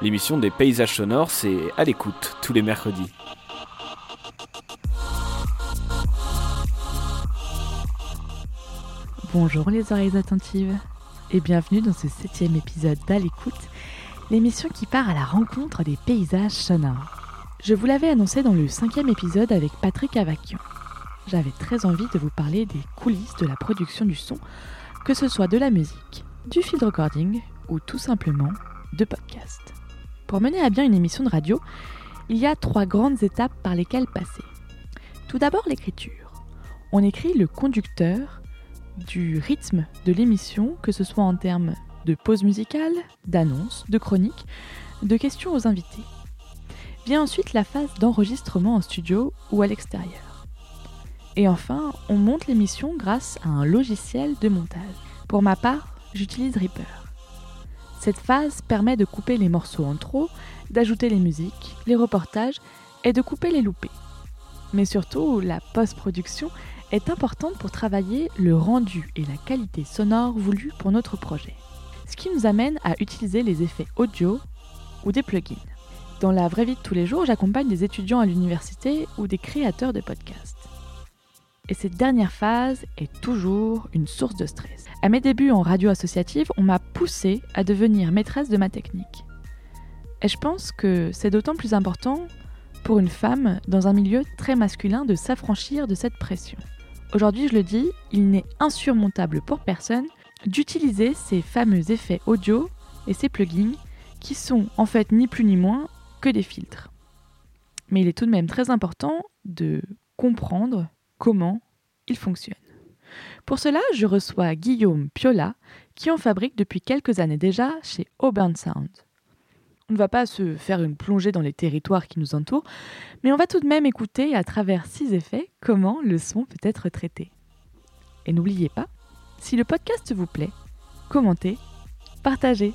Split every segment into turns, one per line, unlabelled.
L'émission des paysages sonores, c'est à l'écoute tous les mercredis.
Bonjour les oreilles attentives et bienvenue dans ce septième épisode d'À l'écoute, l'émission qui part à la rencontre des paysages sonores. Je vous l'avais annoncé dans le cinquième épisode avec Patrick Avakian. J'avais très envie de vous parler des coulisses de la production du son, que ce soit de la musique, du field recording ou tout simplement de podcast. Pour mener à bien une émission de radio, il y a trois grandes étapes par lesquelles passer. Tout d'abord l'écriture. On écrit le conducteur du rythme de l'émission, que ce soit en termes de pause musicale, d'annonces, de chroniques, de questions aux invités. Vient ensuite la phase d'enregistrement en studio ou à l'extérieur. Et enfin, on monte l'émission grâce à un logiciel de montage. Pour ma part, j'utilise Reaper. Cette phase permet de couper les morceaux en trop, d'ajouter les musiques, les reportages et de couper les loupés. Mais surtout, la post-production est importante pour travailler le rendu et la qualité sonore voulue pour notre projet. Ce qui nous amène à utiliser les effets audio ou des plugins. Dans la vraie vie de tous les jours, j'accompagne des étudiants à l'université ou des créateurs de podcasts. Et cette dernière phase est toujours une source de stress. À mes débuts en radio associative, on m'a poussé à devenir maîtresse de ma technique. Et je pense que c'est d'autant plus important pour une femme dans un milieu très masculin de s'affranchir de cette pression. Aujourd'hui, je le dis, il n'est insurmontable pour personne d'utiliser ces fameux effets audio et ces plugins qui sont en fait ni plus ni moins que des filtres. Mais il est tout de même très important de comprendre comment ils fonctionnent. Pour cela, je reçois Guillaume Piola, qui en fabrique depuis quelques années déjà chez Auburn Sound. On ne va pas se faire une plongée dans les territoires qui nous entourent, mais on va tout de même écouter à travers six effets comment le son peut être traité. Et n'oubliez pas, si le podcast vous plaît, commentez, partagez.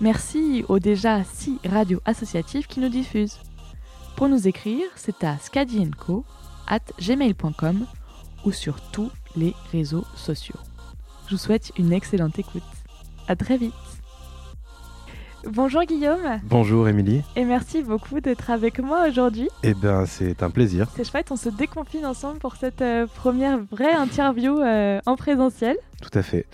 Merci aux déjà six radios associatives qui nous diffusent. Pour nous écrire, c'est à scadienco at gmail.com ou sur tous les réseaux sociaux. Je vous souhaite une excellente écoute. À très vite. Bonjour Guillaume.
Bonjour Émilie.
Et merci beaucoup d'être avec moi aujourd'hui.
Eh bien, c'est un plaisir.
C'est chouette, on se déconfine ensemble pour cette euh, première vraie interview euh, en présentiel.
Tout à fait.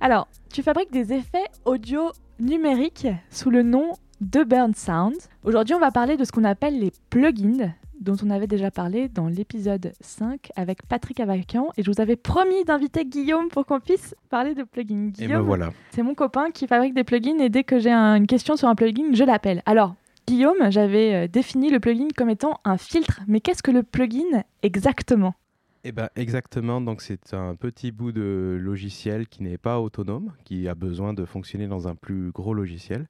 Alors, tu fabriques des effets audio numériques sous le nom de Burn Sound. Aujourd'hui, on va parler de ce qu'on appelle les plugins, dont on avait déjà parlé dans l'épisode 5 avec Patrick Avakian. Et je vous avais promis d'inviter Guillaume pour qu'on puisse parler de plugins.
Et ben voilà.
C'est mon copain qui fabrique des plugins et dès que j'ai une question sur un plugin, je l'appelle. Alors, Guillaume, j'avais euh, défini le plugin comme étant un filtre. Mais qu'est-ce que le plugin exactement?
Eh ben exactement, donc c'est un petit bout de logiciel qui n'est pas autonome, qui a besoin de fonctionner dans un plus gros logiciel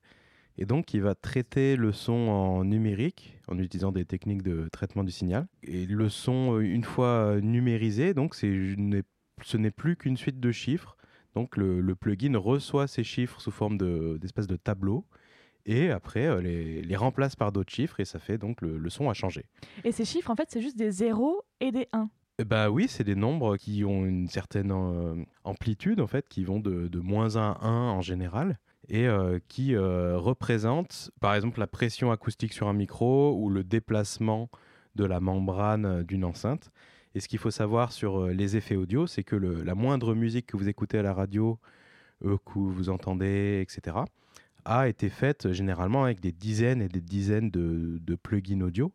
et donc, il va traiter le son en numérique en utilisant des techniques de traitement du signal. Et le son, euh, une fois numérisé, donc ce n'est plus qu'une suite de chiffres. Donc, le, plugin reçoit ces chiffres sous forme d'espèce de, tableau et après euh, les, remplace par d'autres chiffres et ça fait donc le, son a changé.
Et ces chiffres, en fait, c'est juste des 0 et des 1
bah oui, c'est des nombres qui ont une certaine euh, amplitude en fait, qui vont de, de moins 1 à 1 en général et euh, qui euh, représente par exemple la pression acoustique sur un micro ou le déplacement de la membrane d'une enceinte. Et ce qu'il faut savoir sur les effets audio, c'est que la moindre musique que vous écoutez à la radio, que vous entendez, etc., a été faite généralement avec des dizaines et des dizaines de plugins audio,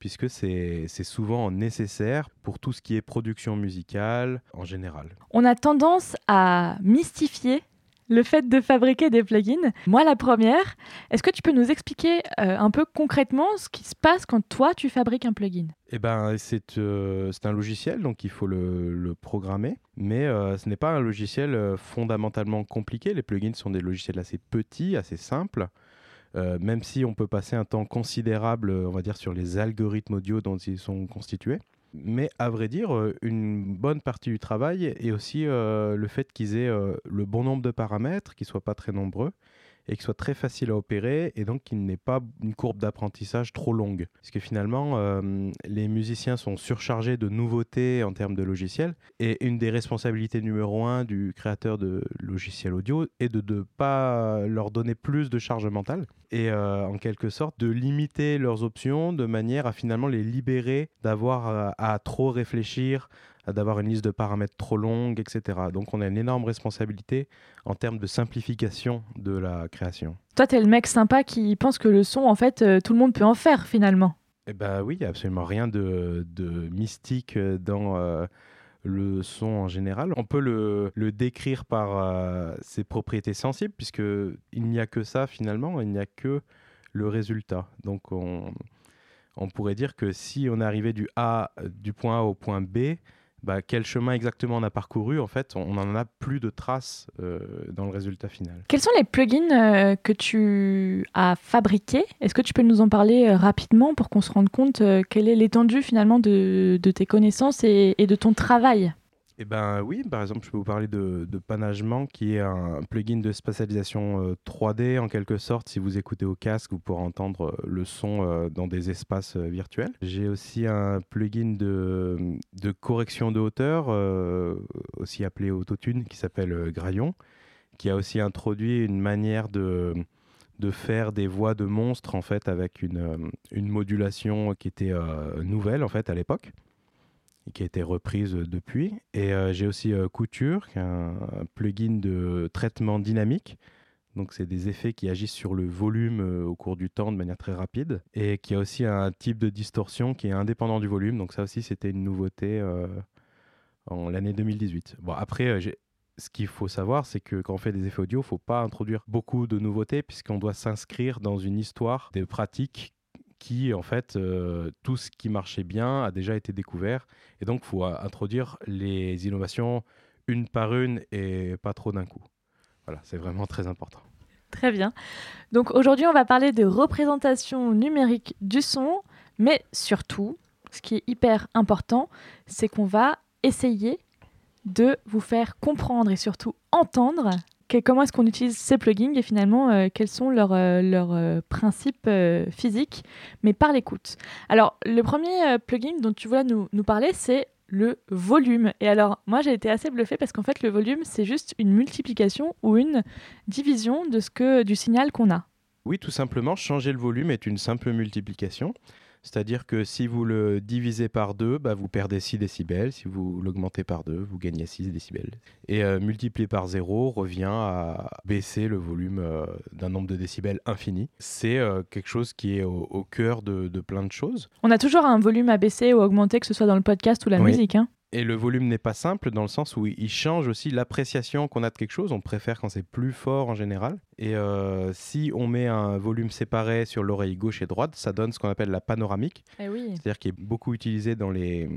puisque c'est souvent nécessaire pour tout ce qui est production musicale en général.
On a tendance à mystifier le fait de fabriquer des plugins. Moi, la première, est-ce que tu peux nous expliquer euh, un peu concrètement ce qui se passe quand toi, tu fabriques un plugin?
Eh ben, c'est euh, un logiciel, donc il faut le, programmer. Mais euh, ce n'est pas un logiciel fondamentalement compliqué. Les plugins sont des logiciels assez petits, assez simples. Même si on peut passer un temps considérable, on va dire, sur les algorithmes audio dont ils sont constitués. Mais à vrai dire, euh, une bonne partie du travail est aussi euh, le fait qu'ils aient euh, le bon nombre de paramètres, qu'ils ne soient pas très nombreux, et qui soit très facile à opérer et donc qu'il n'ait pas une courbe d'apprentissage trop longue. Parce que finalement, euh, les musiciens sont surchargés de nouveautés en termes de logiciels et une des responsabilités numéro un du créateur de logiciels audio est de ne pas leur donner plus de charge mentale et euh, en quelque sorte de limiter leurs options de manière à finalement les libérer d'avoir à, à trop réfléchir, d'avoir une liste de paramètres trop longue, etc. Donc on a une énorme responsabilité en termes de simplification de la création.
Toi, tu es le mec sympa qui pense que le son, en fait, euh, tout le monde peut en faire finalement.
Eh ben oui, il n'y a absolument rien de, de mystique dans euh, le son en général. On peut le, le décrire par euh, ses propriétés sensibles, puisqu'il n'y a que ça finalement, il n'y a que le résultat. Donc on, on pourrait dire que si on est arrivé du A, du point A au point B, bah, quel chemin exactement on a parcouru, en fait, on n'en a plus de traces euh, dans le résultat final.
Quels sont les plugins euh, que tu as fabriqués? Est-ce que tu peux nous en parler euh, rapidement pour qu'on se rende compte quelle est l'étendue finalement de, tes connaissances et de ton travail?
Eh ben oui, par exemple, je peux vous parler de, de Panagement, qui est un plugin de spatialisation euh, 3D en quelque sorte. Si vous écoutez au casque, vous pourrez entendre euh, le son euh, dans des espaces euh, virtuels. J'ai aussi un plugin de, correction de hauteur, euh, aussi appelé Autotune, qui s'appelle euh, Graillon, qui a aussi introduit une manière de faire des voix de monstres en fait avec une, euh, une modulation qui était euh, nouvelle en fait à l'époque qui a été reprise euh, depuis. Et euh, j'ai aussi euh, Couture, qui est un, plugin de traitement dynamique. Donc, c'est des effets qui agissent sur le volume au cours du temps de manière très rapide. Et qui a aussi un type de distorsion qui est indépendant du volume. Donc, ça aussi, c'était une nouveauté en l'année 2018. Bon, après, ce qu'il faut savoir, c'est que quand on fait des effets audio, il ne faut pas introduire beaucoup de nouveautés, puisqu'on doit s'inscrire dans une histoire des pratiques qui, en fait, euh, tout ce qui marchait bien a déjà été découvert. Et donc, il faut euh, introduire les innovations une par une et pas trop d'un coup. Voilà, c'est vraiment très important.
Très bien. Donc aujourd'hui, on va parler de représentation numérique du son, mais surtout, ce qui est hyper important, c'est qu'on va essayer de vous faire comprendre et surtout entendre comment est-ce qu'on utilise ces plugins et finalement euh, quels sont leurs, euh, euh, principes physiques, mais par l'écoute. Alors, le premier plugin dont tu voulais nous, nous parler, c'est le volume. Et alors, moi, j'ai été assez bluffée parce qu'en fait, le volume, c'est juste une multiplication ou une division de ce que, du signal qu'on a.
Oui, tout simplement, changer le volume est une simple multiplication. C'est-à-dire que si vous le divisez par 2, bah, vous perdez 6 décibels. Si vous l'augmentez par 2, vous gagnez 6 décibels. Et euh, multiplier par 0 revient à baisser le volume euh, d'un nombre de décibels infini. C'est euh, quelque chose qui est au, au cœur de, de plein de choses.
On a toujours un volume à baisser ou augmenter, que ce soit dans le podcast ou la
Oui.
musique. hein.
Et le volume n'est pas simple dans le sens où il change aussi l'appréciation qu'on a de quelque chose. On préfère quand c'est plus fort en général. Et euh, si on met un volume séparé sur l'oreille gauche et droite, ça donne ce qu'on appelle la panoramique.
Eh oui.
c'est-à-dire qui est beaucoup utilisé dans les,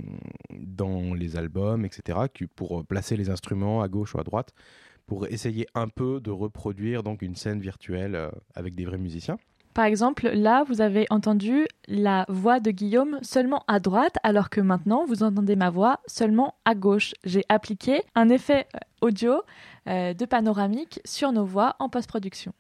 dans les albums, etc., pour euh, placer les instruments à gauche ou à droite, pour essayer un peu de reproduire donc une scène virtuelle euh, avec des vrais musiciens.
Par exemple, là, vous avez entendu la voix de Guillaume seulement à droite, alors que maintenant, vous entendez ma voix seulement à gauche. J'ai appliqué un effet euh, audio euh, de panoramique sur nos voix en post-production.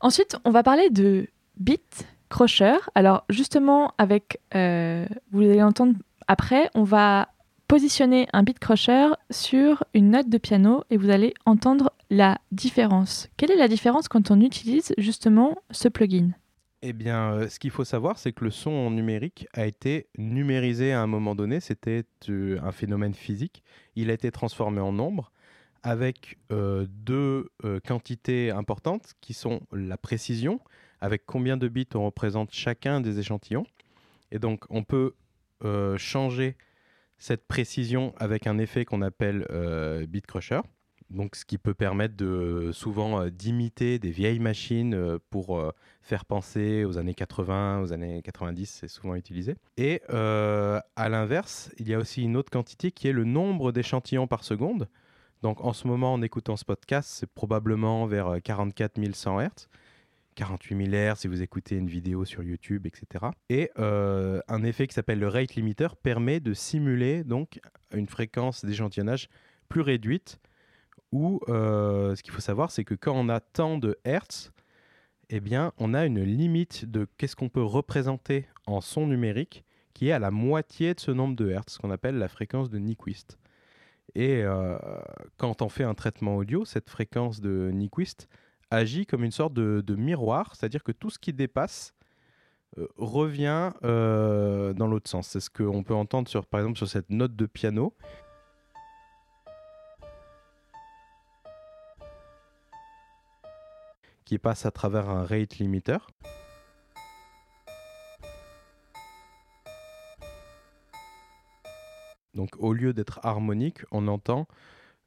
Ensuite, on va parler de beat crusher. Alors, justement, avec, euh, vous allez entendre après, on va positionner un beat crusher sur une note de piano et vous allez entendre la différence. Quelle est la différence quand on utilise justement ce plugin?
Eh bien, euh, ce qu'il faut savoir, c'est que le son numérique a été numérisé à un moment donné. C'était euh, un phénomène physique. Il a été transformé en nombre avec euh, deux quantités importantes qui sont la précision, avec combien de bits on représente chacun des échantillons. Et donc, on peut changer cette précision avec un effet qu'on appelle bit crusher. Donc, ce qui peut permettre de souvent euh, d'imiter des vieilles machines euh, pour euh, faire penser aux années 80, aux années 90, c'est souvent utilisé. Et euh, à l'inverse, il y a aussi une autre quantité qui est le nombre d'échantillons par seconde. Donc en ce moment, en écoutant ce podcast, c'est probablement vers euh, 44 100 Hz. 48 000 Hz si vous écoutez une vidéo sur YouTube, etc. Et euh, un effet qui s'appelle le rate limiter permet de simuler donc une fréquence d'échantillonnage plus réduite où euh, ce qu'il faut savoir, c'est que quand on a tant de Hertz, eh bien, on a une limite de qu'est-ce qu'on peut représenter en son numérique qui est à la moitié de ce nombre de hertz, ce qu'on appelle la fréquence de Nyquist. Et euh, quand on fait un traitement audio, cette fréquence de Nyquist agit comme une sorte de, miroir, c'est-à-dire que tout ce qui dépasse euh, revient dans l'autre sens. C'est ce qu'on peut entendre sur, par exemple sur cette note de piano. Qui passe à travers un rate limiter. Donc au lieu d'être harmonique, on entend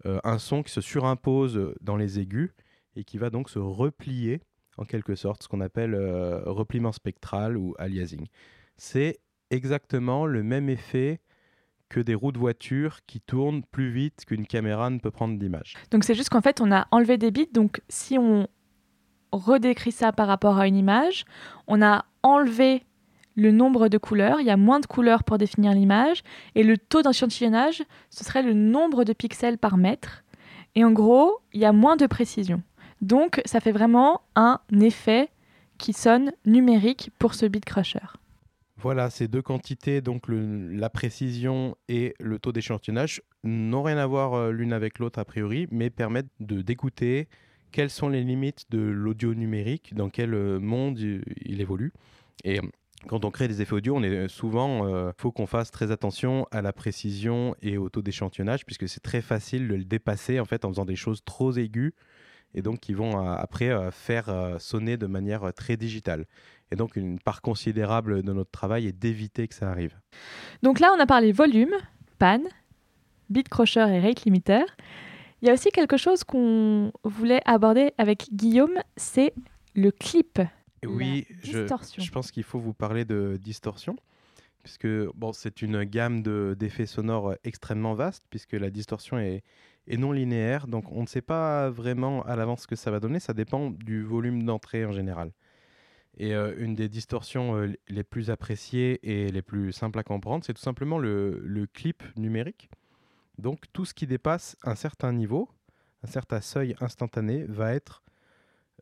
euh, un son qui se surimpose dans les aigus et qui va donc se replier en quelque sorte, ce qu'on appelle euh, repliement spectral ou aliasing. C'est exactement le même effet que des roues de voiture qui tournent plus vite qu'une caméra ne peut prendre d'image.
Donc c'est juste qu'en fait on a enlevé des bits, donc si on redécrit ça par rapport à une image, on a enlevé le nombre de couleurs, il y a moins de couleurs pour définir l'image, et le taux d'échantillonnage, ce serait le nombre de pixels par mètre. Et en gros, il y a moins de précision. Donc, ça fait vraiment un effet qui sonne numérique pour ce bit crusher.
Voilà, ces deux quantités, donc la précision et le taux d'échantillonnage, n'ont rien à voir euh, l'une avec l'autre a priori, mais permettent de d'écouter quelles sont les limites de l'audio numérique, dans quel euh, monde il évolue. Et quand on crée des effets audio, on est souvent, euh, faut qu'on fasse très attention à la précision et au taux d'échantillonnage, puisque c'est très facile de le dépasser en fait en faisant des choses trop aiguës et donc qui vont euh, après euh, faire sonner de manière très digitale. Et donc une part considérable de notre travail est d'éviter que ça arrive.
Donc là, on a parlé volume, pan, bit crusher et rate limiter. Il y a aussi quelque chose qu'on voulait aborder avec Guillaume, c'est le clip
oui, je, je, pense qu'il faut vous parler de distorsion, puisque bon, c'est une gamme d'effets sonores extrêmement vaste, puisque la distorsion est, est, non linéaire, donc on ne sait pas vraiment à l'avance ce que ça va donner, ça dépend du volume d'entrée en général. Et euh, une des distorsions euh, les plus appréciées et les plus simples à comprendre, c'est tout simplement le, le, clip numérique. Donc tout ce qui dépasse un certain niveau, un certain seuil instantané, va être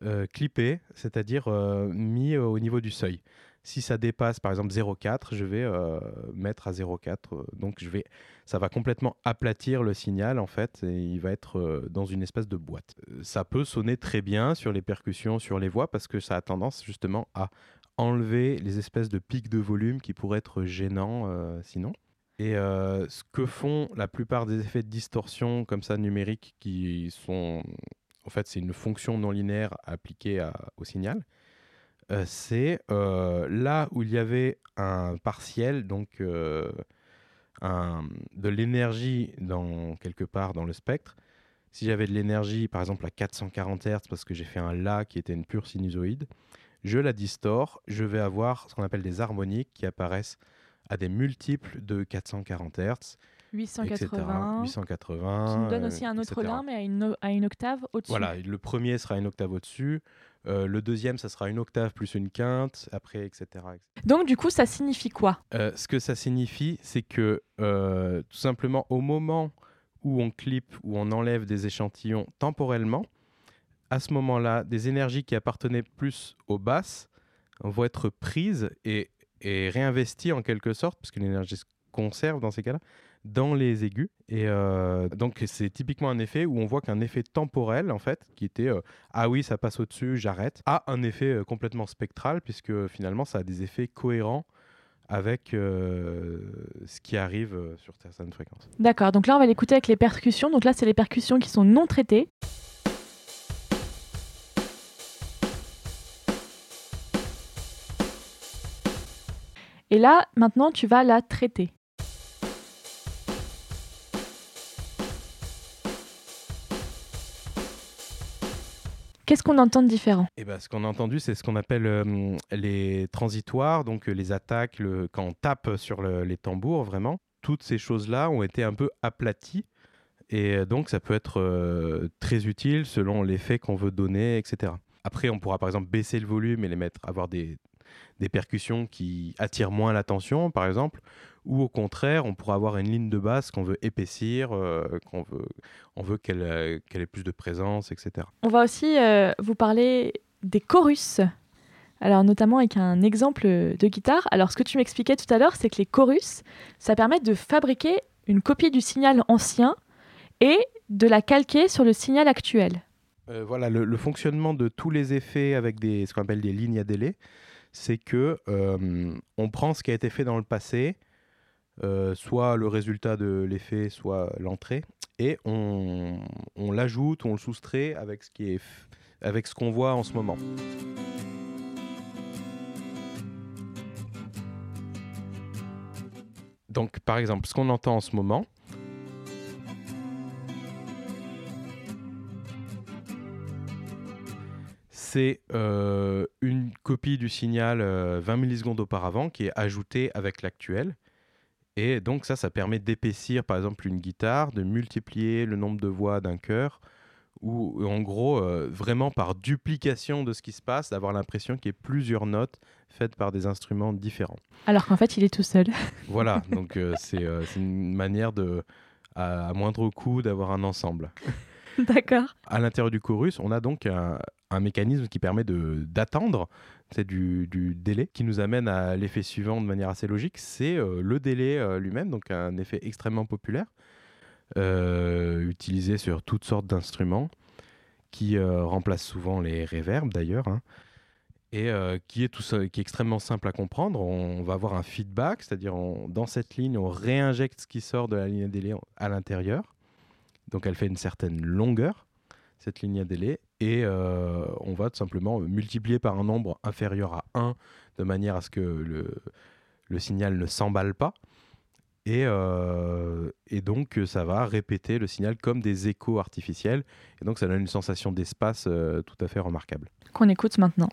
euh, clippé, c'est-à-dire euh, mis au niveau du seuil. Si ça dépasse par exemple 0,4, je vais euh, mettre à 0,4. donc je vais, ça va complètement aplatir le signal en fait et il va être dans une espèce de boîte. Ça peut sonner très bien sur les percussions, sur les voix parce que ça a tendance justement à enlever les espèces de pics de volume qui pourraient être gênants sinon. Et ce que font la plupart des effets de distorsion comme ça numériques qui sont en fait, c'est une fonction non linéaire appliquée au signal. Euh, c'est euh, là où il y avait un partiel, donc euh, de l'énergie dans quelque part dans le spectre. Si j'avais de l'énergie, par exemple à 440 Hz, parce que j'ai fait un La qui était une pure sinusoïde, je la distors, je vais avoir ce qu'on appelle des harmoniques qui apparaissent à des multiples de 440 Hz
880.
880.
Qui nous donne aussi un autre La, mais à une, à une octave au-dessus.
Voilà, le premier sera une octave au-dessus. Euh, le deuxième, ça sera une octave plus une quinte, après, etc.
Donc, du coup, ça signifie quoi?
Euh, Ce que ça signifie, c'est que euh, tout simplement, au moment où on clip, où on enlève des échantillons temporellement, à ce moment-là, des énergies qui appartenaient plus aux basses vont être prises et, et réinvesties en quelque sorte, puisque l'énergie se conserve dans ces cas-là, dans les aigus. Et euh, donc, c'est typiquement un effet où on voit qu'un effet temporel, en fait, qui était euh, ah oui, ça passe au-dessus, j'arrête, a un effet euh, complètement spectral, puisque finalement, ça a des effets cohérents avec ce qui arrive sur certaines fréquences.
D'accord, donc là, on va l'écouter avec les percussions. Donc là, c'est les percussions qui sont non traitées. Et là, maintenant, tu vas la traiter. Qu'est-ce qu'on entend de différent?
Eh ben, Ce qu'on a entendu, c'est ce qu'on appelle euh, les transitoires, donc euh, les attaques, le, quand on tape sur les tambours, vraiment. Toutes ces choses-là ont été un peu aplaties. Et euh, donc, ça peut être très utile selon l'effet qu'on veut donner, etc. Après, on pourra par exemple baisser le volume et les mettre, avoir des, des percussions qui attirent moins l'attention, par exemple, ou au contraire, on pourra avoir une ligne de basse qu'on veut épaissir, euh, qu'on veut, on veut qu'elle euh, qu'elle ait plus de présence, etc.
On va aussi euh, vous parler des chorus. Alors notamment avec un exemple de guitare. Alors ce que tu m'expliquais tout à l'heure, c'est que les chorus, ça permet de fabriquer une copie du signal ancien et de la calquer sur le signal actuel.
Voilà, le, fonctionnement de tous les effets avec des, ce qu'on appelle des lignes à délai, c'est que euh, on prend ce qui a été fait dans le passé, euh, soit le résultat de l'effet, soit l'entrée, et on, on l'ajoute, on le soustrait avec ce qui est avec ce qu'on voit en ce moment. Donc, par exemple, ce qu'on entend en ce moment, c'est euh, une copie du signal 20 euh, millisecondes auparavant qui est ajoutée avec l'actuel. Et donc ça, ça permet d'épaissir par exemple une guitare, de multiplier le nombre de voix d'un chœur, ou en gros, euh, vraiment par duplication de ce qui se passe, d'avoir l'impression qu'il y ait plusieurs notes faites par des instruments différents.
Alors qu'en fait, il est tout seul.
voilà, donc c'est une manière de, à moindre coût, d'avoir un ensemble.
D'accord.
À l'intérieur du chorus, on a donc un, un mécanisme qui permet d'attendre du, du, délai qui nous amène à l'effet suivant de manière assez logique, c'est euh, le délai euh, lui-même, donc un effet extrêmement populaire, euh, utilisé sur toutes sortes d'instruments, qui remplace souvent les reverbs d'ailleurs, hein, et qui, est tout, qui est extrêmement simple à comprendre. On va avoir un feedback, c'est-à-dire dans cette ligne, on réinjecte ce qui sort de la ligne à délai à l'intérieur, donc elle fait une certaine longueur cette ligne à délai, et euh, on va tout simplement multiplier par un nombre inférieur à 1 de manière à ce que le, le signal ne s'emballe pas. Et, euh, et, donc ça va répéter le signal comme des échos artificiels. Et donc ça donne une sensation d'espace euh, tout à fait remarquable.
Qu'on écoute maintenant.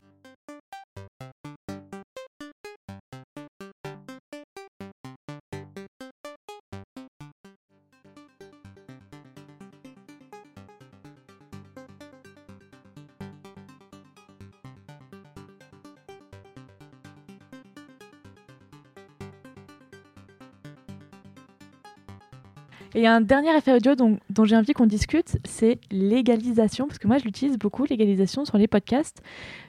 Et un dernier effet audio dont, j'ai envie qu'on discute, c'est l'égalisation, parce que moi je l'utilise beaucoup, l'égalisation sur les podcasts.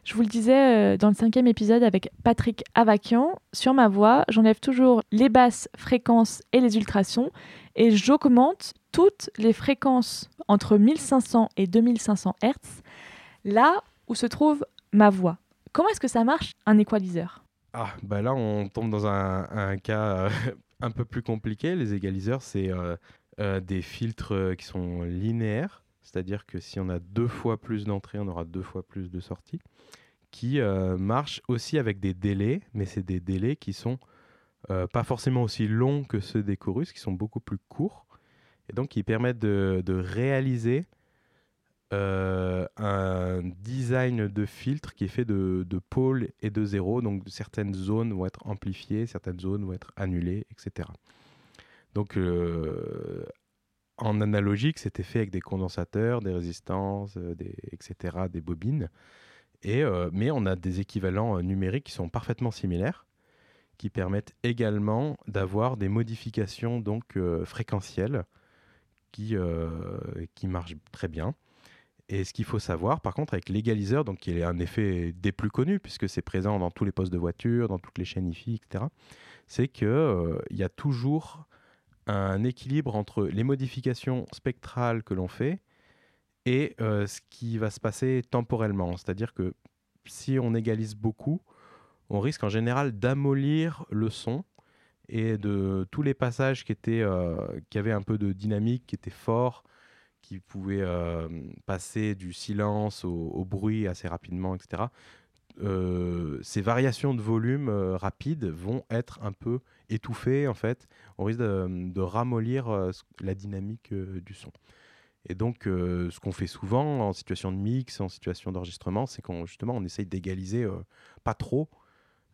Je vous le disais euh, dans le cinquième épisode avec Patrick Avakian, sur ma voix, j'enlève toujours les basses fréquences et les ultrasons, et j'augmente toutes les fréquences entre 1500 et 2500 Hz, là où se trouve ma voix. Comment est-ce que ça marche un équaliseur?
Ah, bah là, on tombe dans un, cas euh, un peu plus compliqué. Les égaliseurs, c'est euh, euh, des filtres euh, qui sont linéaires, c'est-à-dire que si on a deux fois plus d'entrées, on aura deux fois plus de sorties, qui marchent aussi avec des délais, mais c'est des délais qui sont pas forcément aussi longs que ceux des chorus, qui sont beaucoup plus courts, et donc qui permettent de, de réaliser un design de filtre qui est fait de, de, pôles et de zéros. Donc certaines zones vont être amplifiées, certaines zones vont être annulées, etc. Donc euh, en analogique, c'était fait avec des condensateurs, des résistances, euh, etc., des bobines. Et, euh, mais on a des équivalents numériques qui sont parfaitement similaires, qui permettent également d'avoir des modifications donc fréquentielles qui, marchent très bien. Et ce qu'il faut savoir, par contre, avec l'égaliseur, donc qui est un effet des plus connus, puisque c'est présent dans tous les postes de voiture, dans toutes les chaînes IFI, etc., c'est qu'il y a toujours un équilibre entre les modifications spectrales que l'on fait et euh, ce qui va se passer temporellement. C'est-à-dire que si on égalise beaucoup, on risque en général d'amollir le son et de tous les passages qui, étaient, euh, qui avaient un peu de dynamique, qui étaient forts, qui pouvait euh, passer du silence au, bruit assez rapidement, etc. Ces variations de volume rapides vont être un peu étouffées en fait. On risque de, ramollir la dynamique du son. Et donc, ce qu'on fait souvent en situation de mix, en situation d'enregistrement, c'est qu'on justement on essaye d'égaliser pas trop,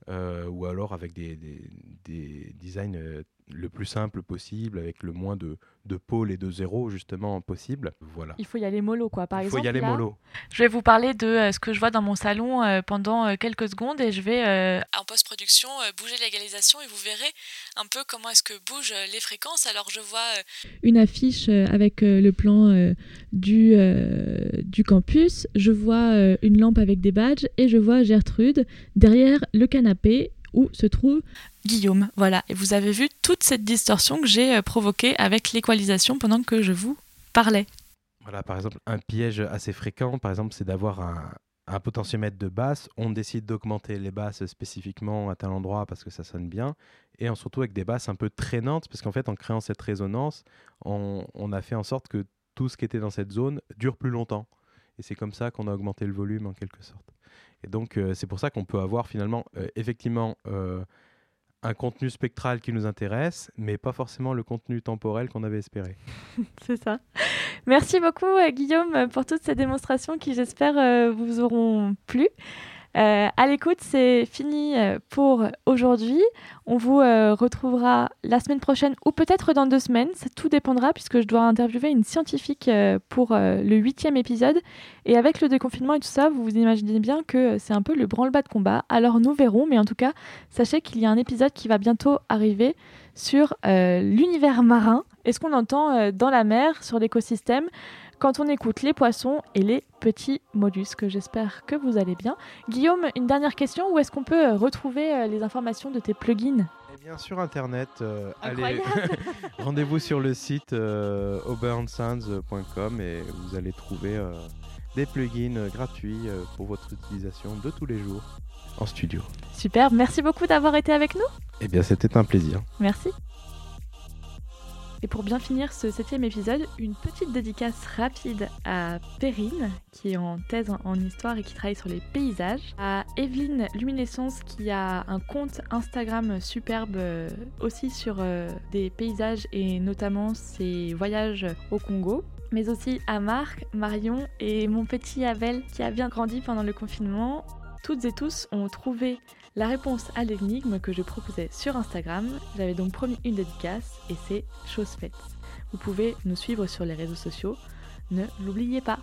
ou alors avec des, des designs euh, le plus simple possible, avec le moins de, de pôles et de zéros justement possible. Voilà.
Il faut y aller mollo, quoi. Par
Il
exemple,
faut y aller
là,
mollo.
je vais vous parler de euh, ce que je vois dans mon salon euh, pendant euh, quelques secondes et je vais euh,
en post-production euh, bouger l'égalisation et vous verrez un peu comment est-ce que bougent euh, les fréquences. Alors je vois euh,
une affiche avec euh, le plan euh, du, euh, du campus, je vois euh, une lampe avec des badges et je vois Gertrude derrière le canapé où se trouve
Guillaume. Voilà, et vous avez vu toute cette distorsion que j'ai euh, provoquée avec l'équalisation pendant que je vous parlais.
Voilà, par exemple, un piège assez fréquent, par exemple, c'est d'avoir un, potentiomètre de basse. On décide d'augmenter les basses spécifiquement à tel endroit parce que ça sonne bien. Et surtout avec des basses un peu traînantes, parce qu'en fait, en créant cette résonance, on, on a fait en sorte que tout ce qui était dans cette zone dure plus longtemps. Et c'est comme ça qu'on a augmenté le volume en quelque sorte. Et donc, euh, c'est pour ça qu'on peut avoir finalement, euh, effectivement, un contenu spectral qui nous intéresse, mais pas forcément le contenu temporel qu'on avait espéré.
C'est ça. Merci beaucoup, euh, Guillaume, pour toutes ces démonstrations qui, j'espère, euh, vous auront plu. Euh, à l'écoute, c'est fini euh, pour aujourd'hui. On vous euh, retrouvera la semaine prochaine ou peut-être dans deux semaines. Ça tout dépendra puisque je dois interviewer une scientifique pour le huitième épisode. Et avec le déconfinement et tout ça, vous vous imaginez bien que c'est un peu le branle-bas de combat. Alors nous verrons, mais en tout cas, sachez qu'il y a un épisode qui va bientôt arriver sur l'univers marin et ce qu'on entend dans la mer, sur l'écosystème, quand on écoute les poissons et les petits mollusques. J'espère que vous allez bien. Guillaume, une dernière question. Où est-ce qu'on peut euh, retrouver euh, les informations de tes plugins?
Eh bien, sur Internet, euh, allez, rendez-vous sur le site euh, auburnsounds.com et vous allez trouver euh, des plugins gratuits pour votre utilisation de tous les jours en studio.
Super, merci beaucoup d'avoir été avec nous.
Eh bien, c'était un plaisir.
Merci. Et pour bien finir ce septième épisode, une petite dédicace rapide à Perrine, qui est en thèse en- histoire et qui travaille sur les paysages, à Evelyne Luminescence, qui a un compte Instagram superbe euh, aussi sur euh, des paysages et notamment ses voyages au Congo, mais aussi à Marc, Marion et mon petit Abel, qui a bien grandi pendant le confinement. Toutes et tous ont trouvé la réponse à l'énigme que je proposais sur Instagram. J'avais donc promis une dédicace et c'est chose faite. Vous pouvez nous suivre sur les réseaux sociaux. Ne l'oubliez pas.